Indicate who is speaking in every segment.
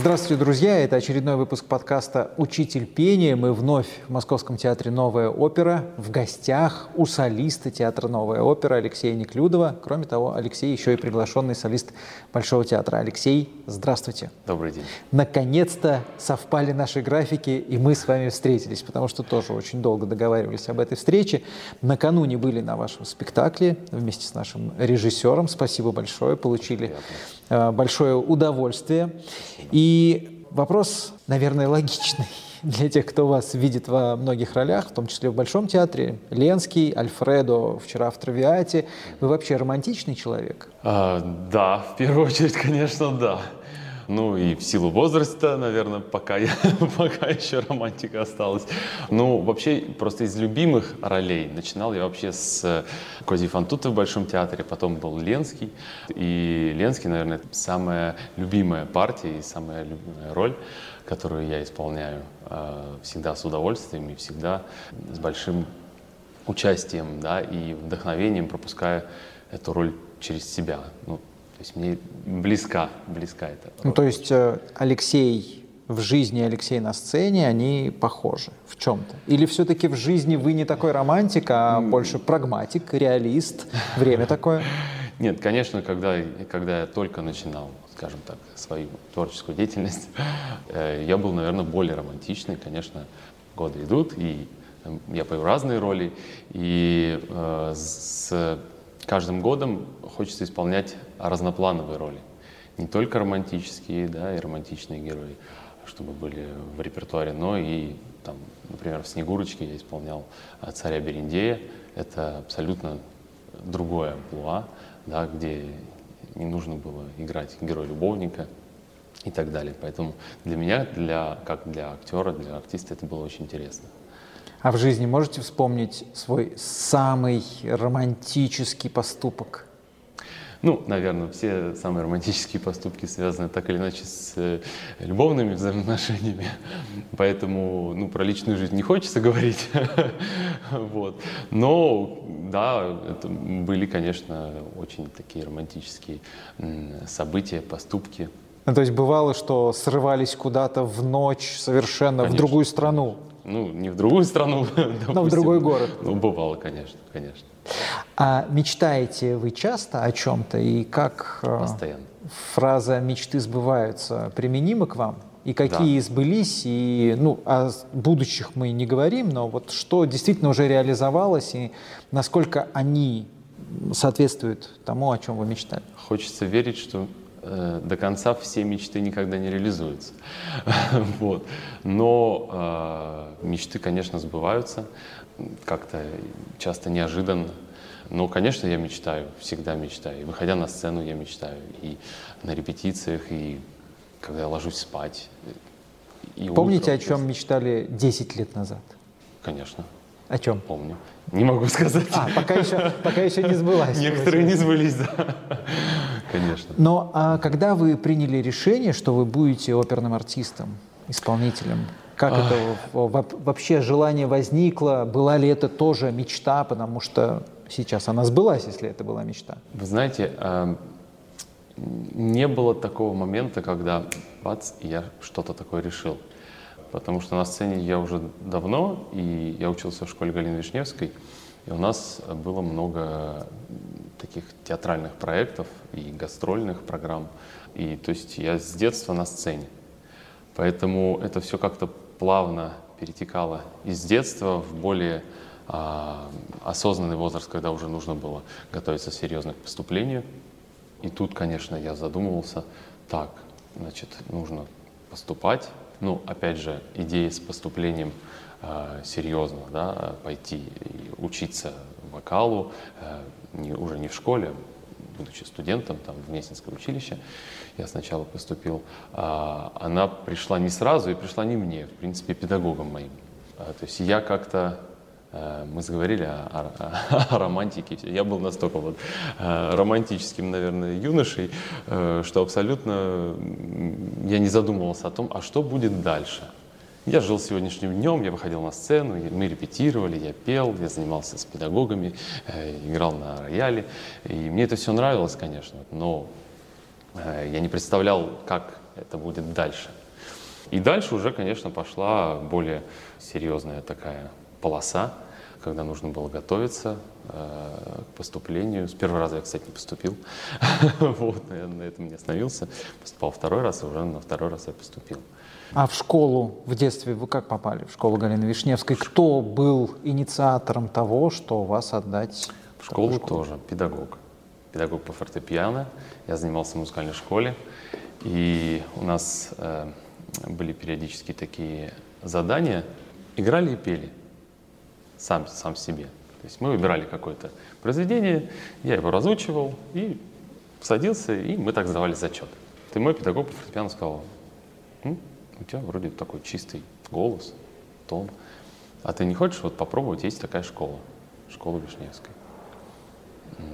Speaker 1: Здравствуйте, друзья! Это очередной выпуск подкаста «Учитель пения». Мы вновь в Московском театре «Новая опера». В гостях у солиста театра «Новая опера» Алексея Неклюдова. Кроме того, Алексей еще и приглашенный солист Большого театра. Алексей, здравствуйте!
Speaker 2: Добрый день!
Speaker 1: Наконец-то совпали наши графики, и мы с вами встретились, потому что тоже очень долго договаривались об этой встрече. Накануне были на вашем спектакле вместе с нашим режиссером. Спасибо большое, получили Приятно большое удовольствие. И вопрос, наверное, логичный для тех, кто вас видит во многих ролях, в том числе в Большом театре. Ленский, Альфредо, вчера в Травиате. Вы вообще романтичный человек?
Speaker 2: А, да, в первую очередь, конечно, да. Ну и в силу возраста, наверное, пока, я, пока еще романтика осталась. Ну, вообще, просто из любимых ролей начинал я вообще с Кози Фантута в Большом театре, потом был Ленский. И Ленский, наверное, самая любимая партия и самая любимая роль, которую я исполняю э, всегда с удовольствием и всегда с большим участием да, и вдохновением пропуская эту роль через себя. Ну, то есть мне близка, близка эта
Speaker 1: Ну, то есть э, Алексей в жизни, Алексей на сцене, они похожи в чем-то? Или все-таки в жизни вы не такой романтик, а больше прагматик, реалист? Время такое?
Speaker 2: Нет, конечно, когда, когда я только начинал, скажем так, свою творческую деятельность, э, я был, наверное, более романтичный. Конечно, годы идут, и я пою разные роли, и э, с каждым годом хочется исполнять разноплановые роли. Не только романтические, да, и романтичные герои, чтобы были в репертуаре, но и, там, например, в «Снегурочке» я исполнял а, царя Берендея. Это абсолютно другое амплуа, да, где не нужно было играть героя-любовника и так далее. Поэтому для меня, для, как для актера, для артиста, это было очень интересно.
Speaker 1: А в жизни можете вспомнить свой самый романтический поступок?
Speaker 2: Ну, наверное, все самые романтические поступки связаны так или иначе с э, любовными взаимоотношениями. Поэтому, ну, про личную жизнь не хочется говорить. вот. Но, да, это были, конечно, очень такие романтические события, поступки.
Speaker 1: Ну, то есть бывало, что срывались куда-то в ночь совершенно конечно. в другую страну?
Speaker 2: Ну, не в другую страну.
Speaker 1: Но в другой город.
Speaker 2: Ну, бывало, конечно, конечно.
Speaker 1: А мечтаете вы часто о чем-то? И как
Speaker 2: э, Постоянно.
Speaker 1: фраза «мечты сбываются» применима к вам? И какие да. сбылись, и ну, о будущих мы не говорим, но вот что действительно уже реализовалось, и насколько они соответствуют тому, о чем вы мечтали?
Speaker 2: Хочется верить, что до конца все мечты никогда не реализуются. вот. Но э, мечты, конечно, сбываются, как-то часто неожиданно. Но, конечно, я мечтаю, всегда мечтаю. И выходя на сцену, я мечтаю. И на репетициях, и когда я ложусь спать.
Speaker 1: И Помните, утром, о чем мечтали 10 лет назад?
Speaker 2: Конечно.
Speaker 1: О чем?
Speaker 2: Помню. Не могу сказать.
Speaker 1: А, пока еще, пока еще не сбылась.
Speaker 2: Некоторые не сбылись, да. Конечно.
Speaker 1: Но а когда вы приняли решение, что вы будете оперным артистом, исполнителем, как это вообще желание возникло? Была ли это тоже мечта? Потому что сейчас она сбылась, если это была мечта.
Speaker 2: Вы знаете, а, не было такого момента, когда бац, я что-то такое решил потому что на сцене я уже давно, и я учился в школе Галины Вишневской, и у нас было много таких театральных проектов и гастрольных программ. И то есть я с детства на сцене. Поэтому это все как-то плавно перетекало из детства в более а, осознанный возраст, когда уже нужно было готовиться серьезно к поступлению. И тут, конечно, я задумывался, так, значит, нужно поступать, ну, опять же, идея с поступлением э, серьезно, да, пойти и учиться вокалу, э, не, уже не в школе, будучи студентом там, в Гнесинское училище, я сначала поступил, э, она пришла не сразу и пришла не мне, в принципе, педагогом моим. Э, то есть я как-то мы заговорили о, о, о романтике. Я был настолько вот э, романтическим, наверное, юношей, э, что абсолютно я не задумывался о том, а что будет дальше. Я жил сегодняшним днем, я выходил на сцену, мы репетировали, я пел, я занимался с педагогами, играл на рояле. И мне это все нравилось, конечно, но я не представлял, как это будет дальше. И дальше уже, конечно, пошла более серьезная такая полоса, когда нужно было готовиться э, к поступлению. С первого раза я, кстати, не поступил. вот, я на этом не остановился. Поступал второй раз, и уже на второй раз я поступил.
Speaker 1: А в школу в детстве вы как попали? В школу Галины Вишневской. Кто был инициатором того, что вас отдать
Speaker 2: в школу? В школу тоже, педагог. Педагог по фортепиано. Я занимался в музыкальной школе. И у нас э, были периодически такие задания. Играли и пели. Сам, сам себе. То есть мы выбирали какое-то произведение, я его разучивал и садился, и мы так сдавали зачет. И мой педагог по фортепиано сказал, у тебя вроде такой чистый голос, тон. А ты не хочешь вот попробовать, есть такая школа, школа Вишневская.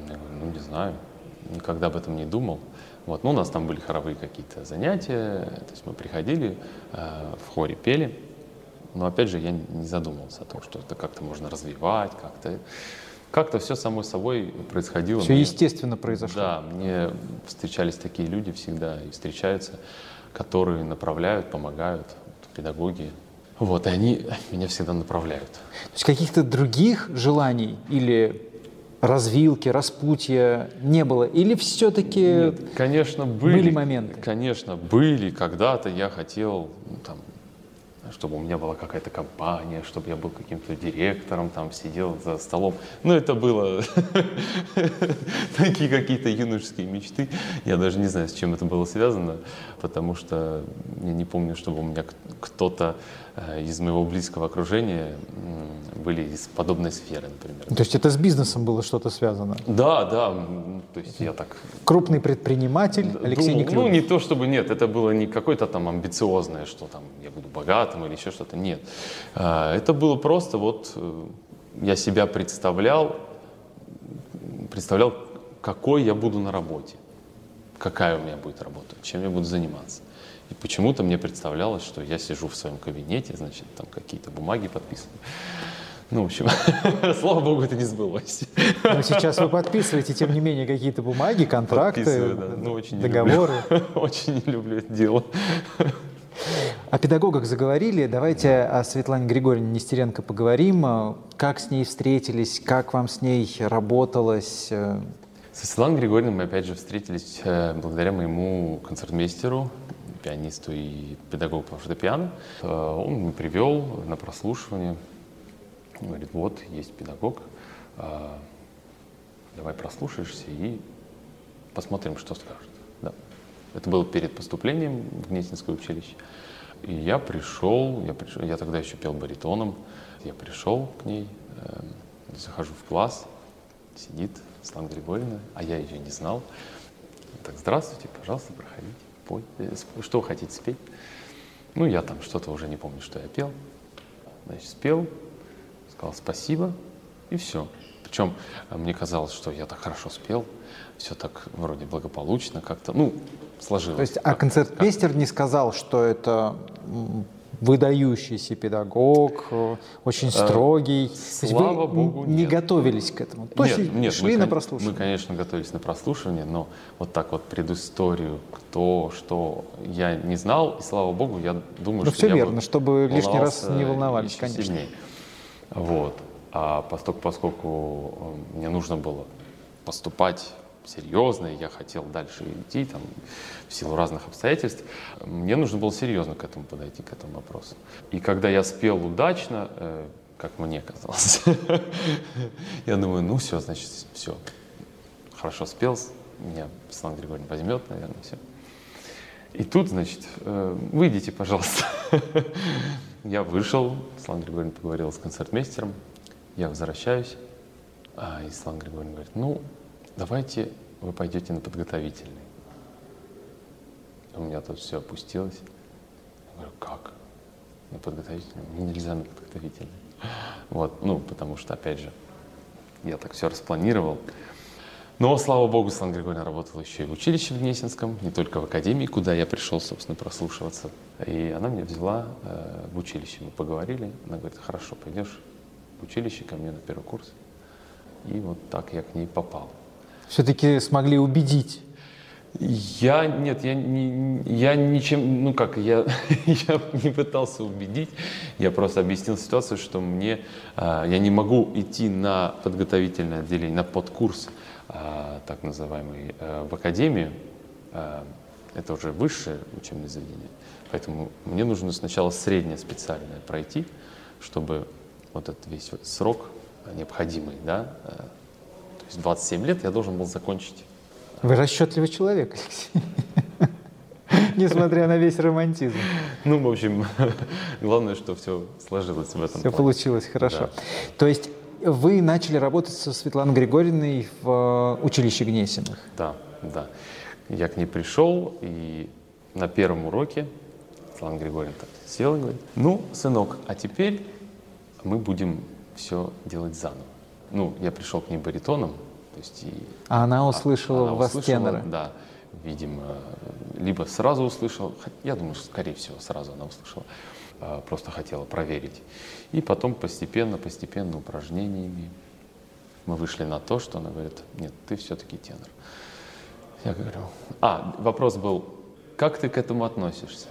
Speaker 2: Я говорю, ну не знаю, никогда об этом не думал. Вот, ну, у нас там были хоровые какие-то занятия, то есть мы приходили, э, в хоре пели, но опять же я не задумывался о том, что это как-то можно развивать, как-то как-то все само собой происходило.
Speaker 1: Все мне, естественно произошло.
Speaker 2: Да, мне встречались такие люди всегда и встречаются, которые направляют, помогают, педагоги. Вот, и они меня всегда направляют. То
Speaker 1: есть каких-то других желаний или развилки, распутья не было? Или все-таки
Speaker 2: конечно, были,
Speaker 1: были моменты?
Speaker 2: Конечно, были. Когда-то я хотел ну, там, чтобы у меня была какая-то компания, чтобы я был каким-то директором, там сидел за столом. Ну, это было такие какие-то юношеские мечты. Я даже не знаю, с чем это было связано, потому что я не помню, чтобы у меня кто-то из моего близкого окружения были из подобной сферы, например.
Speaker 1: То есть это с бизнесом было что-то связано?
Speaker 2: Да, да. То есть я так...
Speaker 1: Крупный предприниматель Алексей Думал,
Speaker 2: Ну, не то чтобы нет, это было не какое-то там амбициозное, что там я буду богатым или еще что-то. Нет. А, это было просто вот э, я себя представлял, представлял, какой я буду на работе, какая у меня будет работа, чем я буду заниматься. И почему-то мне представлялось, что я сижу в своем кабинете, значит, там какие-то бумаги подписываю. Ну, в общем, слава богу, это не сбылось.
Speaker 1: Но сейчас вы подписываете, тем не менее, какие-то бумаги, контракты, да. ну, очень договоры.
Speaker 2: Не люблю. очень не люблю это дело.
Speaker 1: О педагогах заговорили. Давайте о Светлане Григорьевне Нестеренко поговорим. Как с ней встретились, как вам с ней работалось?
Speaker 2: Со Светланой Григорьевной мы опять же встретились э, благодаря моему концертмейстеру пианисту и педагогу по фортепиано. Э, он привел на прослушивание. Говорит, вот, есть педагог, э, давай прослушаешься и посмотрим, что скажет. Да. Это было перед поступлением в Гнесинское училище. И я пришел, я пришел, я тогда еще пел баритоном, я пришел к ней, э, захожу в класс, сидит Слава Григорьевна, а я ее не знал. Так, здравствуйте, пожалуйста, проходите спой, э, что вы хотите спеть? Ну, я там что-то уже не помню, что я пел. Значит, спел, сказал спасибо, и все. Причем э, мне казалось, что я так хорошо спел, все так вроде благополучно как-то, ну, сложилось.
Speaker 1: То есть, а концертмейстер не сказал, что это выдающийся педагог, очень э, строгий.
Speaker 2: Слава Богу,
Speaker 1: не нет. готовились к этому.
Speaker 2: То нет, нет, шли мы, на прослушивание. Мы, конечно, готовились на прослушивание, но вот так вот предысторию, кто, что я не знал, и слава Богу, я думаю,
Speaker 1: ну,
Speaker 2: что
Speaker 1: все
Speaker 2: я
Speaker 1: верно, чтобы лишний раз не волновались, конечно. Сильнее.
Speaker 2: Вот. А поскольку, поскольку э, мне нужно было поступать серьезно, и я хотел дальше идти там, в силу разных обстоятельств, мне нужно было серьезно к этому подойти, к этому вопросу. И когда я спел удачно, э, как мне казалось, я думаю, ну все, значит, все, хорошо спел, меня Светлана Григорьевна возьмет, наверное, все. И тут, значит, э, выйдите, пожалуйста. я вышел, Светлана Григорьевна поговорила с концертмейстером, я возвращаюсь, а, и Светлана Григорьевна говорит, ну, давайте вы пойдете на подготовительный. У меня тут все опустилось. Я говорю, как? На подготовительный? Мне нельзя на подготовительный. Вот, ну, потому что, опять же, я так все распланировал. Но, слава богу, Светлана Григорьевна работала еще и в училище в Гнесинском, не только в академии, куда я пришел, собственно, прослушиваться. И она меня взяла э, в училище. Мы поговорили. Она говорит, хорошо, пойдешь в училище ко мне на первый курс. И вот так я к ней попал
Speaker 1: все-таки смогли убедить?
Speaker 2: Я, нет, я, не, я ничем, ну как, я, я не пытался убедить, я просто объяснил ситуацию, что мне, а, я не могу идти на подготовительное отделение, на подкурс, а, так называемый, а, в академию, а, это уже высшее учебное заведение, поэтому мне нужно сначала среднее специальное пройти, чтобы вот этот весь срок необходимый, да, а, то есть 27 лет я должен был закончить
Speaker 1: вы расчетливый человек, Алексей. Несмотря на весь романтизм.
Speaker 2: Ну, в общем, главное, что все сложилось в этом.
Speaker 1: Все плане. получилось хорошо. Да. То есть вы начали работать со Светланой Григорьевной в э, училище Гнесиных?
Speaker 2: Да, да. Я к ней пришел, и на первом уроке Светлана Григорьевна так села и говорит, ну, сынок, а теперь мы будем все делать заново. Ну, я пришел к ней баритоном,
Speaker 1: то есть и, а она услышала она вас услышала, тенора?
Speaker 2: Да, видимо, либо сразу услышала, я думаю, скорее всего, сразу она услышала, а, просто хотела проверить. И потом постепенно, постепенно упражнениями мы вышли на то, что она говорит, нет, ты все-таки тенор. Я говорю, а, вопрос был, как ты к этому относишься?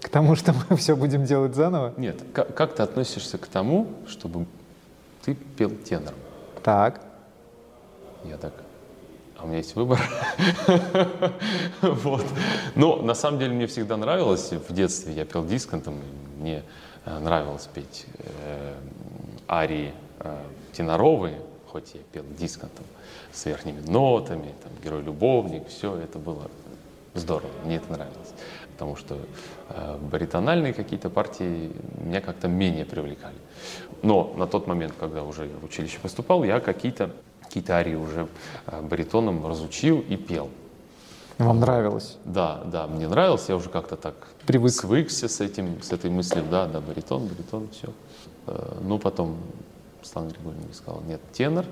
Speaker 1: К тому, что мы все будем делать заново?
Speaker 2: Нет, как, как ты относишься к тому, чтобы ты пел тенором?
Speaker 1: Так.
Speaker 2: Я так, а у меня есть выбор. вот. Но на самом деле мне всегда нравилось, в детстве я пел дисконтом, мне э, нравилось петь э, арии э, теноровые, хоть я пел дисконтом с верхними нотами, там, герой-любовник, все это было здорово, мне это нравилось. Потому что э, баритональные какие-то партии меня как-то менее привлекали. Но на тот момент, когда уже в училище поступал, я какие-то какие-то арии уже э, баритоном разучил и пел.
Speaker 1: Вам нравилось?
Speaker 2: Да, да, мне нравилось, я уже как-то так
Speaker 1: Привык.
Speaker 2: свыкся с этим, с этой мыслью, да, да, баритон, баритон, все. Э, ну, потом Слава Григорьевна сказал, нет, тенор.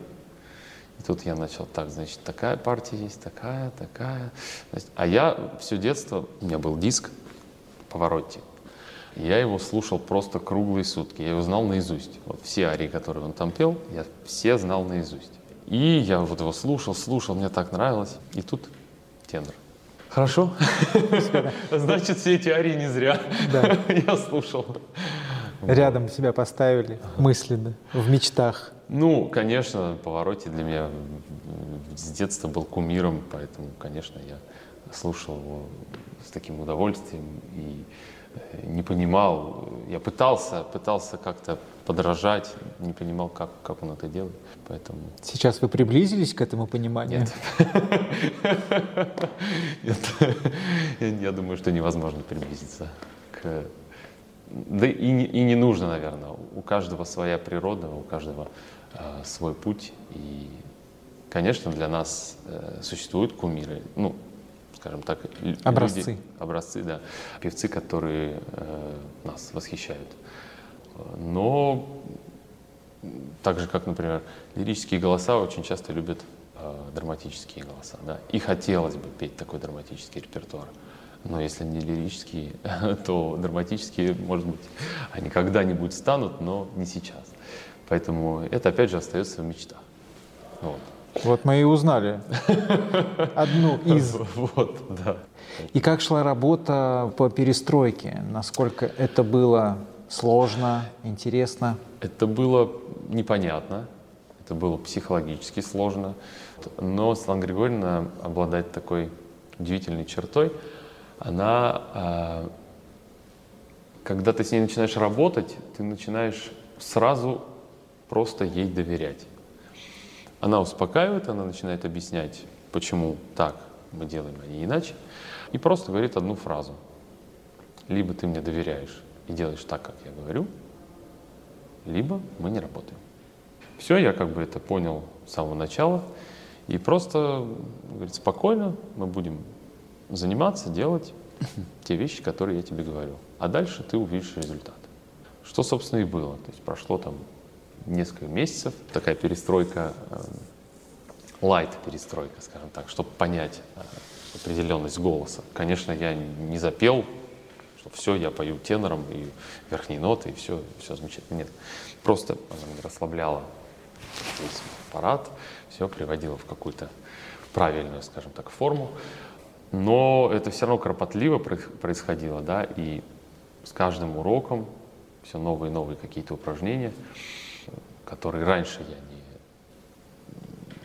Speaker 2: Тут я начал, так, значит, такая партия есть, такая, такая. А я все детство, у меня был диск Поворотти. Я его слушал просто круглые сутки. Я его знал наизусть. Вот все арии, которые он там пел, я все знал наизусть. И я вот его слушал, слушал, мне так нравилось. И тут тенор. Хорошо. Значит, все эти арии не зря. Да. Я слушал.
Speaker 1: Рядом себя поставили мысленно, в мечтах.
Speaker 2: Ну, конечно, Повороте для меня с детства был кумиром, поэтому, конечно, я слушал его с таким удовольствием и э, не понимал, я пытался, пытался как-то подражать, не понимал, как, как он это делает. Поэтому...
Speaker 1: Сейчас вы приблизились к этому пониманию?
Speaker 2: Нет. Нет. Я думаю, что невозможно приблизиться к... Да и не, и не нужно, наверное. У каждого своя природа, у каждого э, свой путь. И, конечно, для нас э, существуют кумиры. Ну, скажем так,
Speaker 1: образцы.
Speaker 2: Люди, образцы, да. Певцы, которые э, нас восхищают. Но так же, как, например, лирические голоса очень часто любят э, драматические голоса. Да? И хотелось бы петь такой драматический репертуар. Но если не лирические, то драматические, может быть, они когда-нибудь станут, но не сейчас. Поэтому это, опять же, остается в мечтах.
Speaker 1: Вот. Вот мы и узнали одну из.
Speaker 2: Вот, да.
Speaker 1: И как шла работа по перестройке? Насколько это было Сложно, интересно?
Speaker 2: Это было непонятно, это было психологически сложно. Но Светлана Григорьевна обладает такой удивительной чертой. Она, а, когда ты с ней начинаешь работать, ты начинаешь сразу просто ей доверять. Она успокаивает, она начинает объяснять, почему так мы делаем, а не иначе. И просто говорит одну фразу. Либо ты мне доверяешь, и делаешь так, как я говорю, либо мы не работаем. Все, я как бы это понял с самого начала. И просто, говорит, спокойно мы будем заниматься, делать те вещи, которые я тебе говорю. А дальше ты увидишь результат. Что, собственно, и было. То есть прошло там несколько месяцев, такая перестройка, лайт э, перестройка, скажем так, чтобы понять э, определенность голоса. Конечно, я не запел что все, я пою тенором и верхние ноты, и все, все замечательно. Нет, просто она меня расслабляла весь аппарат, все приводила в какую-то правильную, скажем так, форму. Но это все равно кропотливо происходило, да, и с каждым уроком все новые и новые какие-то упражнения, которые раньше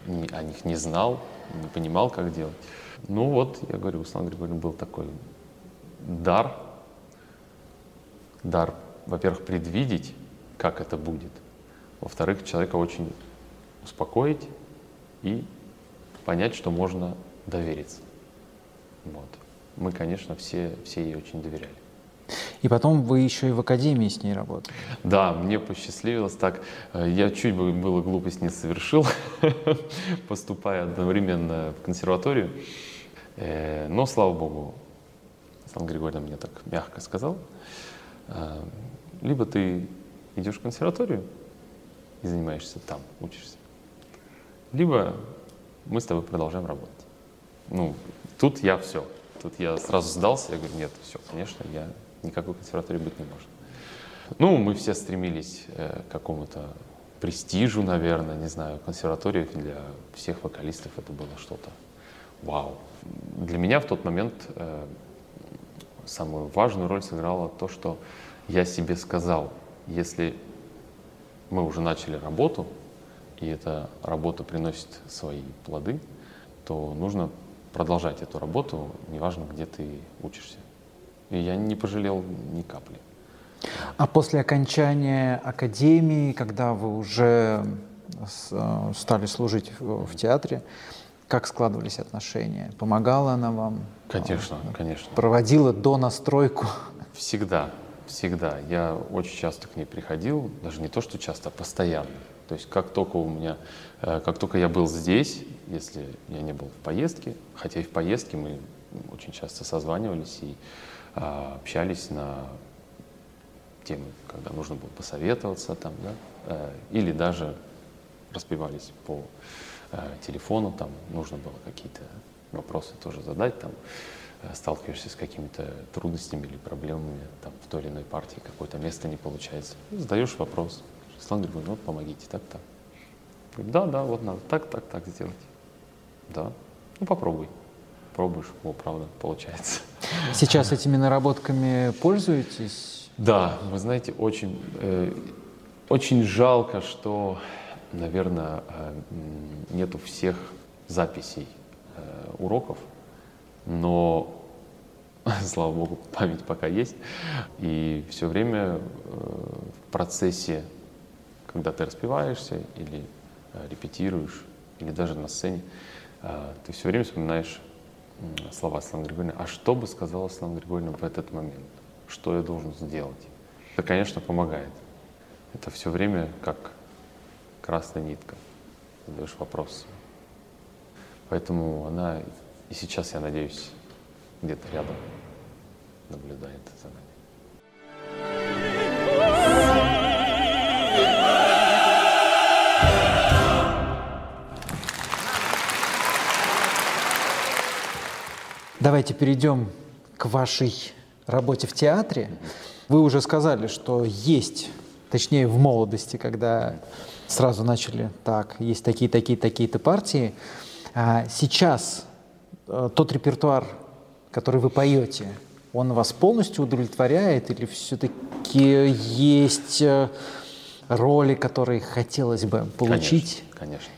Speaker 2: я не, не, о них не знал, не понимал, как делать. Ну вот, я говорю, у Слава Григорьевна был такой дар, дар, во-первых, предвидеть, как это будет, во-вторых, человека очень успокоить и понять, что можно довериться. Вот. Мы, конечно, все, все ей очень доверяли.
Speaker 1: И потом вы еще и в академии с ней работали.
Speaker 2: Да, мне посчастливилось так. Э, я чуть бы было глупость не совершил, поступая одновременно в консерваторию. Э, но, слава богу, Сан Григорьевна мне так мягко сказал, э, либо ты идешь в консерваторию и занимаешься там, учишься, либо мы с тобой продолжаем работать. Ну, тут я все. Тут я сразу сдался, я говорю, нет, все, конечно, я никакой консерватории быть не может. Ну, мы все стремились э, к какому-то престижу, наверное, не знаю, консерватория для всех вокалистов это было что-то вау. Для меня в тот момент э, самую важную роль сыграло то, что я себе сказал, если мы уже начали работу, и эта работа приносит свои плоды, то нужно продолжать эту работу, неважно, где ты учишься. И я не пожалел ни капли.
Speaker 1: А после окончания академии, когда вы уже э, стали служить в театре, как складывались отношения? Помогала она вам?
Speaker 2: Конечно,
Speaker 1: а,
Speaker 2: конечно.
Speaker 1: Проводила до настройку?
Speaker 2: Всегда, всегда. Я очень часто к ней приходил, даже не то, что часто, а постоянно. То есть как только у меня, э, как только я был здесь, если я не был в поездке, хотя и в поездке мы очень часто созванивались и а, общались на темы, когда нужно было посоветоваться там, да, э, или даже распевались по э, телефону, там нужно было какие-то вопросы тоже задать, там э, сталкиваешься с какими-то трудностями или проблемами там, в той или иной партии, какое-то место не получается. Задаешь вопрос. Слава говорит, ну помогите, так, так. Говорит, да, да, вот надо так, так, так сделать. Да, ну попробуй пробуешь, о, правда, получается.
Speaker 1: Сейчас этими наработками пользуетесь?
Speaker 2: Да, вы знаете, очень, э, очень жалко, что, наверное, э, нету всех записей э, уроков, но, слава богу, память пока есть. И все время э, в процессе, когда ты распеваешься или э, репетируешь, или даже на сцене, ты все время вспоминаешь слова Слава Григорьевны, а что бы сказала Слава Григорьевна в этот момент? Что я должен сделать? Это, конечно, помогает. Это все время как красная нитка. Задаешь вопрос. Поэтому она и сейчас, я надеюсь, где-то рядом наблюдает за нами.
Speaker 1: Давайте перейдем к вашей работе в театре. Вы уже сказали, что есть, точнее в молодости, когда сразу начали, так, есть такие, такие, такие-то партии. А сейчас э, тот репертуар, который вы поете, он вас полностью удовлетворяет или все-таки есть э, роли, которые хотелось бы получить?
Speaker 2: Конечно,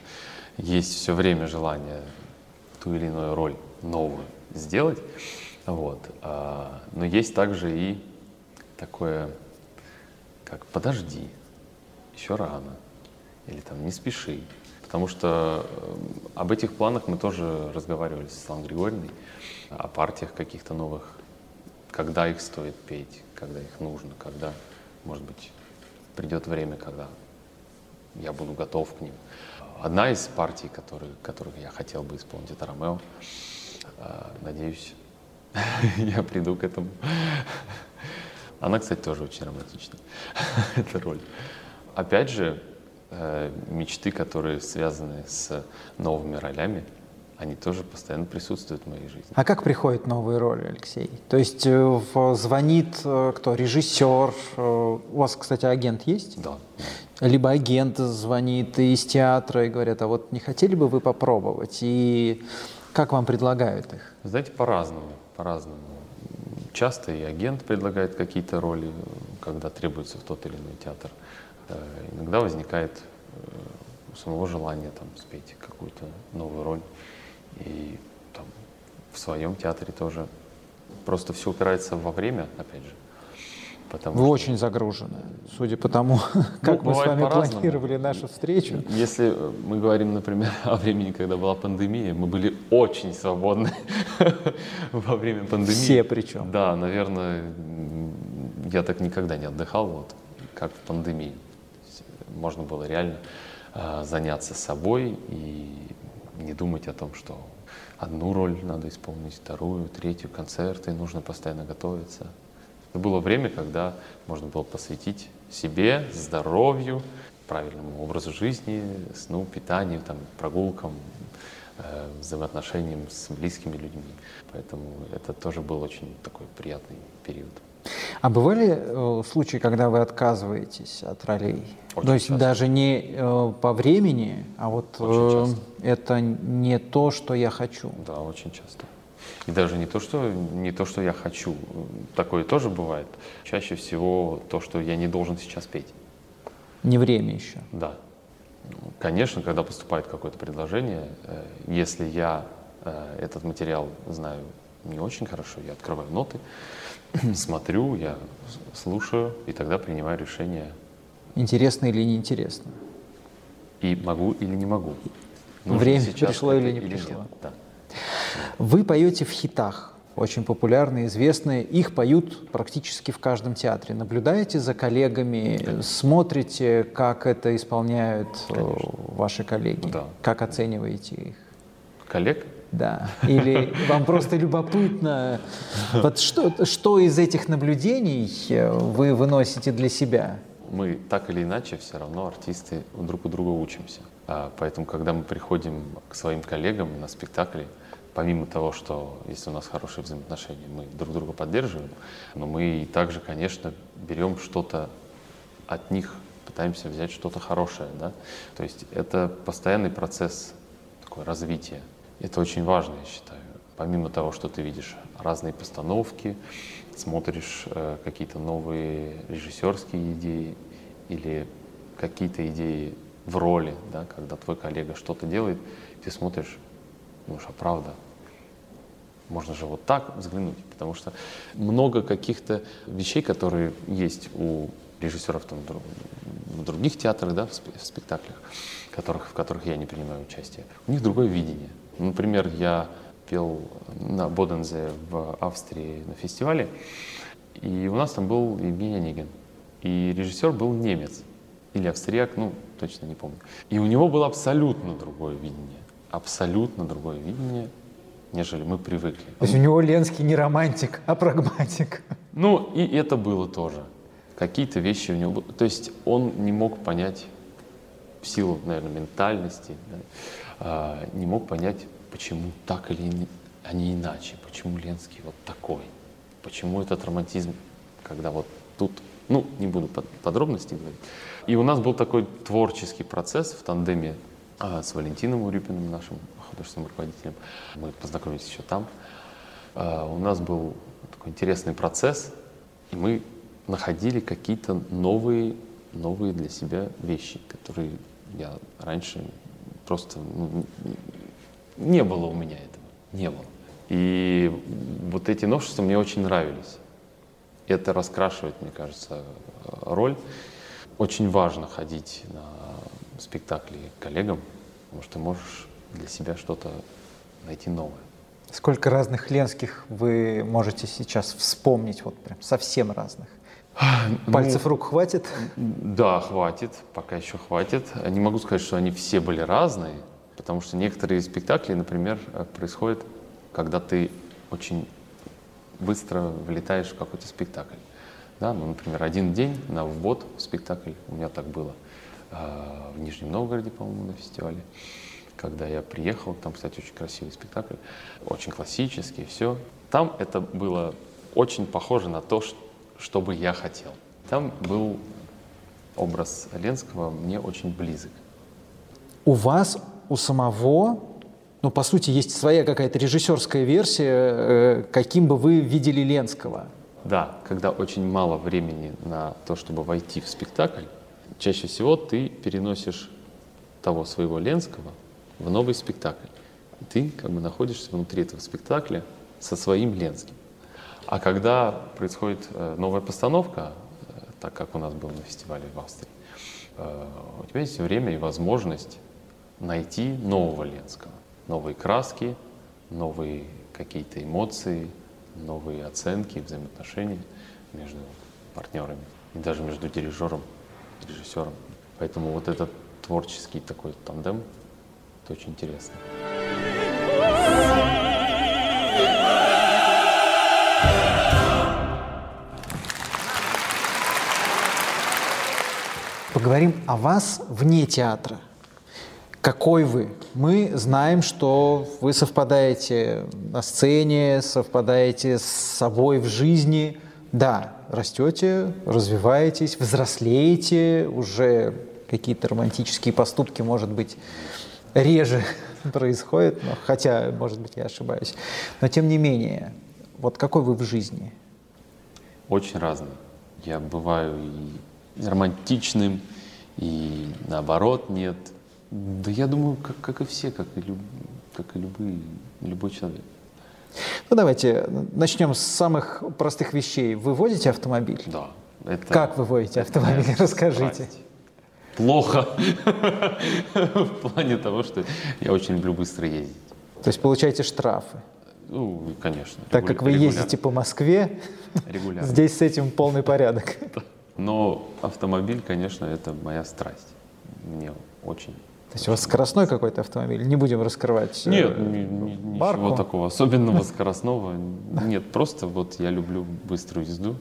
Speaker 2: конечно. Есть все время желание ту или иную роль новую сделать. Вот. А, но есть также и такое, как подожди, еще рано, или там не спеши. Потому что э, об этих планах мы тоже разговаривали с Светланой Григорьевной, о партиях каких-то новых, когда их стоит петь, когда их нужно, когда, может быть, придет время, когда я буду готов к ним. Одна из партий, которые, которых я хотел бы исполнить, это «Ромео». А, надеюсь, я приду к этому. Она, кстати, тоже очень романтична, эта роль. Опять же, э, мечты, которые связаны с новыми ролями, они тоже постоянно присутствуют в моей жизни.
Speaker 1: А как приходят новые роли, Алексей? То есть э, звонит э, кто? Режиссер? У вас, кстати, агент есть?
Speaker 2: Да.
Speaker 1: либо агент звонит из театра и говорят, а вот не хотели бы вы попробовать? И как вам предлагают их?
Speaker 2: Знаете, по-разному, по-разному. Часто и агент предлагает какие-то роли, когда требуется в тот или иной театр. Э, иногда возникает э, у самого желания там, спеть какую-то новую роль. И там, в своем театре тоже. Просто все упирается во время, опять же.
Speaker 1: Потому Вы что... очень загружены, судя по тому, как ну, мы с вами планировали нашу встречу.
Speaker 2: Если мы говорим, например, о времени, когда была пандемия, мы были очень свободны во время пандемии.
Speaker 1: Все причем.
Speaker 2: Да, наверное, я так никогда не отдыхал, вот, как в пандемии. Можно было реально э, заняться собой и не думать о том, что одну роль надо исполнить, вторую, третью, концерты, нужно постоянно готовиться. Это было время, когда можно было посвятить себе, здоровью, правильному образу жизни, сну, питанию, там, прогулкам, э, взаимоотношениям с близкими людьми. Поэтому это тоже был очень такой приятный период.
Speaker 1: А бывали э, случаи, когда вы отказываетесь от ролей? Очень то есть часто. даже не э, по времени, а вот э, это не то, что я хочу.
Speaker 2: Да, очень часто. И даже не то, что, не то, что я хочу. Такое тоже бывает. Чаще всего то, что я не должен сейчас петь.
Speaker 1: Не время еще.
Speaker 2: Да. Конечно, когда поступает какое-то предложение, э, если я э, этот материал знаю не очень хорошо, я открываю ноты, смотрю, я слушаю, и тогда принимаю решение.
Speaker 1: Интересно или неинтересно?
Speaker 2: И могу или не могу.
Speaker 1: Нужно Время пришло или не или пришло? Нет. Да. Вы поете в хитах, очень популярные, известные. Их поют практически в каждом театре. Наблюдаете за коллегами, Конечно. смотрите, как это исполняют э, Конечно. ваши коллеги? Да. Как оцениваете их?
Speaker 2: Коллег?
Speaker 1: Да. Или вам просто любопытно, вот что, что из этих наблюдений э, вы выносите для себя?
Speaker 2: Мы так или иначе все равно артисты друг у друга учимся. А, поэтому, когда мы приходим к своим коллегам на спектакли, помимо того, что если у нас хорошие взаимоотношения, мы друг друга поддерживаем, но мы также, конечно, берем что-то от них, пытаемся взять что-то хорошее. Да? То есть это постоянный процесс такое развития. Это очень важно, я считаю. Помимо того, что ты видишь разные постановки, смотришь э, какие-то новые режиссерские идеи или какие-то идеи в роли, да, когда твой коллега что-то делает, ты смотришь, Думаешь, а правда? Можно же вот так взглянуть, потому что много каких-то вещей, которые есть у режиссеров там, в других театрах, да, в спектаклях, которых, в которых я не принимаю участие. У них другое видение. Например, я пел на Бодензе в Австрии на фестивале, и у нас там был Евгений Онегин. И режиссер был немец или австрияк, ну, точно не помню. И у него было абсолютно другое видение абсолютно другое видение, нежели мы привыкли.
Speaker 1: То есть у него Ленский не романтик, а прагматик.
Speaker 2: Ну, и это было тоже. Какие-то вещи у него были. То есть он не мог понять в силу, наверное, ментальности, да, а, не мог понять, почему так или а не иначе, почему Ленский вот такой, почему этот романтизм, когда вот тут, ну, не буду под, подробности говорить. И у нас был такой творческий процесс в тандеме а, с Валентином Урюпиным, нашим художественным руководителем. Мы познакомились еще там. А, у нас был такой интересный процесс, и мы находили какие-то новые, новые для себя вещи, которые я раньше просто ну, не было у меня этого, не было. И вот эти новшества мне очень нравились. Это раскрашивает, мне кажется, роль. Очень важно ходить на спектакли коллегам, потому что можешь для себя что-то найти новое.
Speaker 1: Сколько разных ленских вы можете сейчас вспомнить, вот прям совсем разных? Ну, Пальцев рук хватит?
Speaker 2: Да, хватит, пока еще хватит. Не могу сказать, что они все были разные, потому что некоторые спектакли, например, происходят, когда ты очень быстро влетаешь в какой-то спектакль. Да, ну, например, один день на ввод в спектакль, у меня так было – а, в Нижнем Новгороде, по-моему, на фестивале. Когда я приехал, там, кстати, очень красивый спектакль, очень классический, все. Там это было очень похоже на то, что бы я хотел. Там был образ Ленского мне очень близок.
Speaker 1: У вас, у самого, ну, по сути, есть своя какая-то режиссерская версия, э, каким бы вы видели Ленского.
Speaker 2: Да, когда очень мало времени на то, чтобы войти в спектакль, чаще всего ты переносишь того своего Ленского в новый спектакль. И ты как бы находишься внутри этого спектакля со своим Ленским. А когда происходит э, новая постановка, э, так как у нас был на фестивале в Австрии, э, у тебя есть время и возможность найти нового Ленского. Новые краски, новые какие-то эмоции, новые оценки, взаимоотношения между партнерами и даже между дирижером режиссером. Поэтому вот этот творческий такой тандем, это очень интересно.
Speaker 1: Поговорим о вас вне театра. Какой вы? Мы знаем, что вы совпадаете на сцене, совпадаете с собой в жизни. Да, растете, развиваетесь, взрослеете, уже какие-то романтические поступки, может быть, реже происходят, но, хотя, может быть, я ошибаюсь. Но тем не менее, вот какой вы в жизни?
Speaker 2: Очень разный. Я бываю и романтичным, и наоборот нет. Да я думаю, как, как и все, как и, люб, как и любые, любой человек.
Speaker 1: Ну давайте начнем с самых простых вещей. Вы водите автомобиль?
Speaker 2: Да. Это,
Speaker 1: как вы водите автомобиль? Расскажите.
Speaker 2: Страсть. Плохо. В плане того, что я очень люблю быстро ездить.
Speaker 1: То есть получаете штрафы?
Speaker 2: Ну, конечно.
Speaker 1: Так как вы ездите по Москве, регулярно. здесь с этим полный порядок.
Speaker 2: Но автомобиль, конечно, это моя страсть. Мне очень
Speaker 1: то есть у вас скоростной какой-то автомобиль? Не будем раскрывать
Speaker 2: э, Нет, ни, ничего такого особенного скоростного. Нет, просто вот я люблю быструю езду.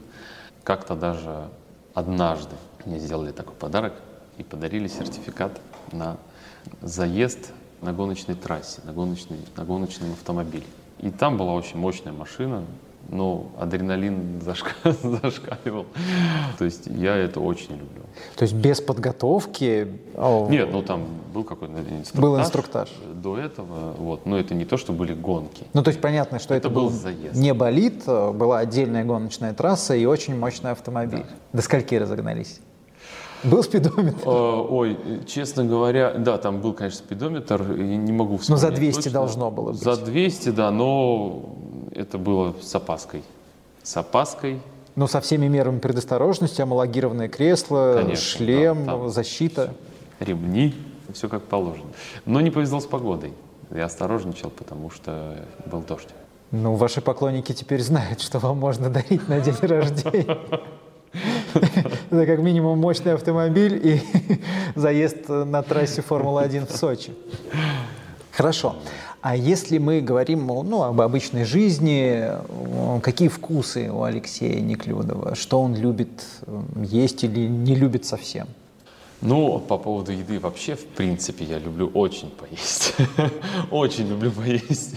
Speaker 2: Как-то даже однажды мне сделали такой подарок и подарили сертификат на заезд на гоночной трассе, на, гоночный, на гоночном автомобиле. И там была очень мощная машина, но адреналин зашка... зашкаливал. То есть я это очень люблю.
Speaker 1: То есть без подготовки?
Speaker 2: Нет, ну там был какой-то инструктаж.
Speaker 1: Был инструктаж.
Speaker 2: До этого, вот. Но это не то, что были гонки.
Speaker 1: Ну то есть понятно, что это, это был заезд. не болит, была отдельная гоночная трасса и очень мощный автомобиль. Да. До скольки разогнались? Был спидометр?
Speaker 2: Ой, честно говоря, да, там был, конечно, спидометр, не могу вспомнить.
Speaker 1: Ну, за 200 точно. должно было быть.
Speaker 2: За 200, да, но это было с опаской. С опаской.
Speaker 1: Ну, со всеми мерами предосторожности, амалогированное кресло, Конечно, шлем, да, защита.
Speaker 2: Ремни, все как положено. Но не повезло с погодой. Я осторожничал, потому что был дождь.
Speaker 1: Ну, ваши поклонники теперь знают, что вам можно дарить на день рождения. Это как минимум мощный автомобиль и заезд на трассе Формулы-1 в Сочи. Хорошо. А если мы говорим ну, об обычной жизни, какие вкусы у Алексея Неклюдова? Что он любит есть или не любит совсем?
Speaker 2: Ну, по поводу еды вообще, в принципе, я люблю очень поесть. очень люблю поесть.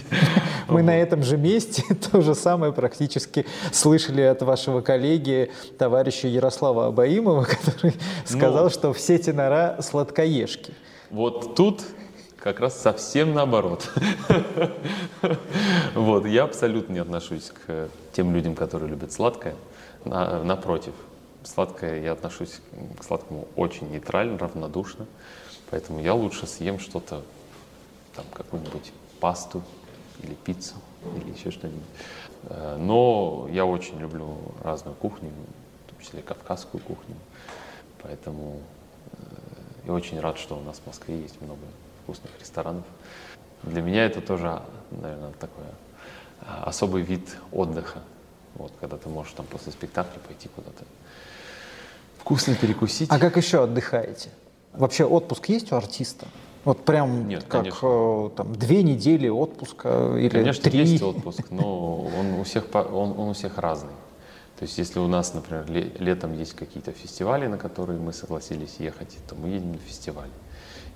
Speaker 1: Мы на этом же месте то же самое практически слышали от вашего коллеги, товарища Ярослава Абаимова, который сказал, ну, что все тенора сладкоежки.
Speaker 2: Вот тут как раз совсем наоборот. Вот, я абсолютно не отношусь к тем людям, которые любят сладкое. Напротив, сладкое я отношусь к сладкому очень нейтрально, равнодушно. Поэтому я лучше съем что-то, там, какую-нибудь пасту или пиццу или еще что-нибудь. Э, но я очень люблю разную кухню, в том числе кавказскую кухню. Поэтому э, я очень рад, что у нас в Москве есть много вкусных ресторанов. Для меня это тоже, наверное, такой а, особый вид отдыха. Вот, когда ты можешь там после спектакля пойти куда-то вкусно перекусить.
Speaker 1: А как еще отдыхаете? Вообще отпуск есть у артиста? Вот прям
Speaker 2: Нет,
Speaker 1: как
Speaker 2: конечно.
Speaker 1: Э, там две недели отпуска или
Speaker 2: конечно,
Speaker 1: три?
Speaker 2: есть отпуск, но он у всех он, он у всех разный. То есть, если у нас, например, летом есть какие-то фестивали, на которые мы согласились ехать, то мы едем на фестиваль.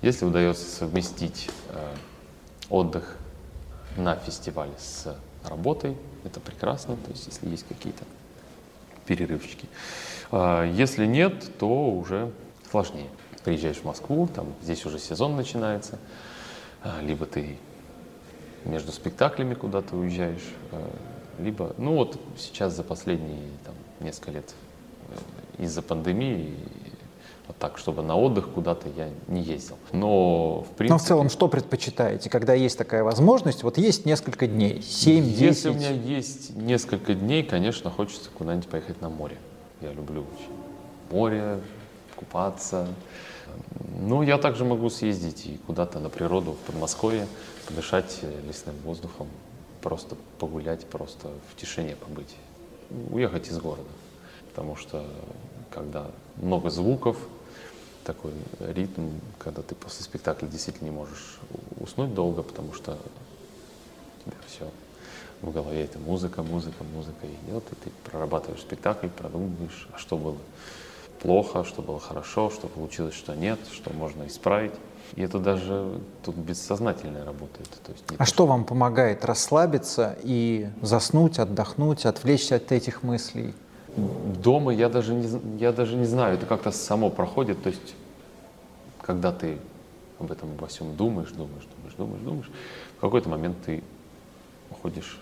Speaker 2: Если удается совместить э, отдых на фестивале с работой, это прекрасно, то есть если есть какие-то перерывчики. Э, если нет, то уже сложнее. Приезжаешь в Москву, там здесь уже сезон начинается, а, либо ты между спектаклями куда-то уезжаешь, либо, ну вот сейчас за последние там, несколько лет э, из-за пандемии так, чтобы на отдых куда-то я не ездил. Но в принципе...
Speaker 1: Но в целом что предпочитаете, когда есть такая возможность? Вот есть несколько дней, 7-10?
Speaker 2: Если у меня есть несколько дней, конечно, хочется куда-нибудь поехать на море. Я люблю очень море, купаться. Ну, я также могу съездить и куда-то на природу, в Подмосковье, подышать лесным воздухом, просто погулять, просто в тишине побыть, уехать из города. Потому что когда много звуков, такой ритм, когда ты после спектакля действительно не можешь уснуть долго, потому что у тебя все в голове это музыка, музыка, музыка идет, и ты прорабатываешь спектакль, продумываешь, а что было плохо, что было хорошо, что получилось, что нет, что можно исправить. И это даже тут бессознательное работает. То есть
Speaker 1: а то, что вам помогает расслабиться и заснуть, отдохнуть, отвлечься от этих мыслей?
Speaker 2: Дома я даже не, я даже не знаю, это как-то само проходит. То есть когда ты об этом во всем думаешь, думаешь, думаешь, думаешь, думаешь, в какой-то момент ты уходишь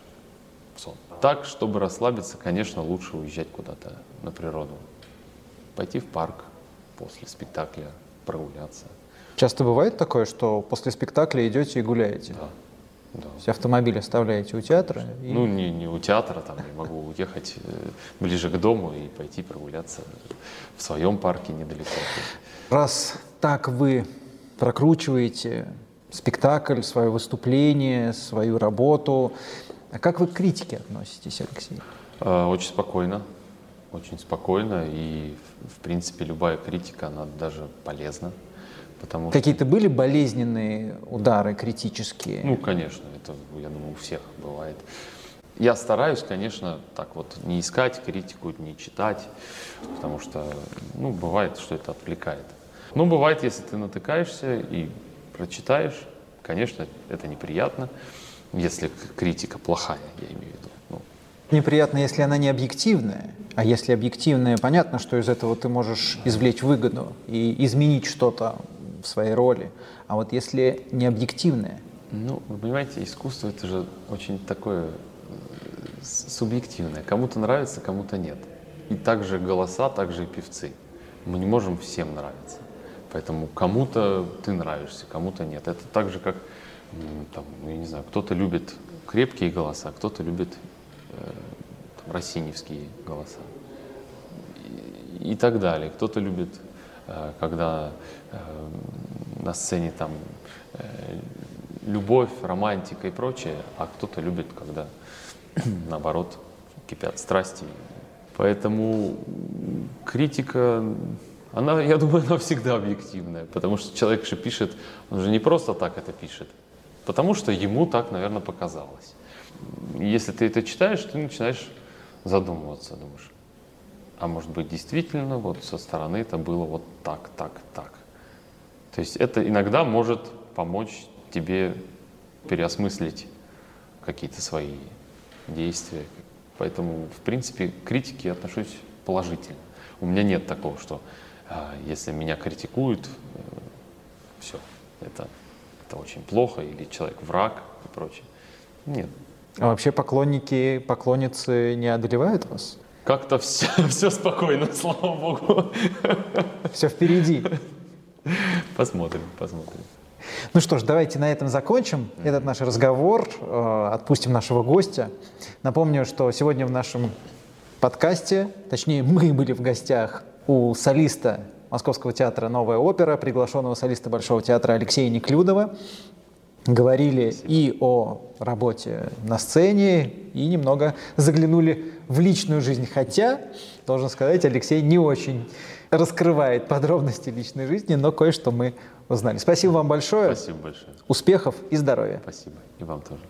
Speaker 2: в сон. Так, чтобы расслабиться, конечно, лучше уезжать куда-то на природу. Пойти в парк после спектакля, прогуляться.
Speaker 1: Часто бывает такое, что после спектакля идете и гуляете?
Speaker 2: Да. Да. То
Speaker 1: есть автомобиль оставляете у театра?
Speaker 2: И... Ну, не, не у театра, там я могу уехать э, ближе к дому и пойти прогуляться в своем парке недалеко.
Speaker 1: Раз так вы прокручиваете спектакль, свое выступление, свою работу, а как вы к критике относитесь, Алексей?
Speaker 2: А, очень спокойно, очень спокойно, и в принципе любая критика, она даже полезна.
Speaker 1: Потому Какие-то что... были болезненные удары критические?
Speaker 2: Ну, конечно, это, я думаю, у всех бывает. Я стараюсь, конечно, так вот не искать критику, не читать, потому что, ну, бывает, что это отвлекает. Ну, бывает, если ты натыкаешься и прочитаешь, конечно, это неприятно, если критика плохая, я имею в виду. Ну.
Speaker 1: Неприятно, если она не объективная, а если объективная, понятно, что из этого ты можешь извлечь выгоду и изменить что-то в своей роли. А вот если не объективная?
Speaker 2: Ну, вы понимаете, искусство это же очень такое э, субъективное. Кому-то нравится, кому-то нет. И также голоса, также и певцы. Мы не можем всем нравиться. Поэтому кому-то ты нравишься, кому-то нет. Это так же, как, там, ну, я не знаю, кто-то любит крепкие голоса, кто-то любит э, там, голоса и, и так далее. Кто-то любит, когда э, на сцене там э, любовь, романтика и прочее, а кто-то любит, когда наоборот кипят страсти. Поэтому критика она, я думаю, она всегда объективная, потому что человек же пишет, он же не просто так это пишет, потому что ему так, наверное, показалось. Если ты это читаешь, ты начинаешь задумываться, думаешь, а может быть действительно вот со стороны это было вот так, так, так. То есть это иногда может помочь тебе переосмыслить какие-то свои действия. Поэтому, в принципе, к критике отношусь положительно. У меня нет такого, что а, если меня критикуют, э, все, это, это очень плохо, или человек враг и прочее. Нет.
Speaker 1: А вообще поклонники, поклонницы не одолевают вас?
Speaker 2: Как-то все, все спокойно, слава богу.
Speaker 1: Все впереди.
Speaker 2: Посмотрим, посмотрим.
Speaker 1: Ну что ж, давайте на этом закончим этот наш разговор, э, отпустим нашего гостя. Напомню, что сегодня в нашем подкасте, точнее мы были в гостях у солиста Московского театра «Новая опера», приглашенного солиста Большого театра Алексея Неклюдова. Говорили и о работе на сцене, и немного заглянули в личную жизнь. Хотя, должен сказать, Алексей не очень раскрывает подробности личной жизни, но кое-что мы узнали. Спасибо вам большое.
Speaker 2: Спасибо большое.
Speaker 1: Успехов и здоровья.
Speaker 2: Спасибо. И вам тоже.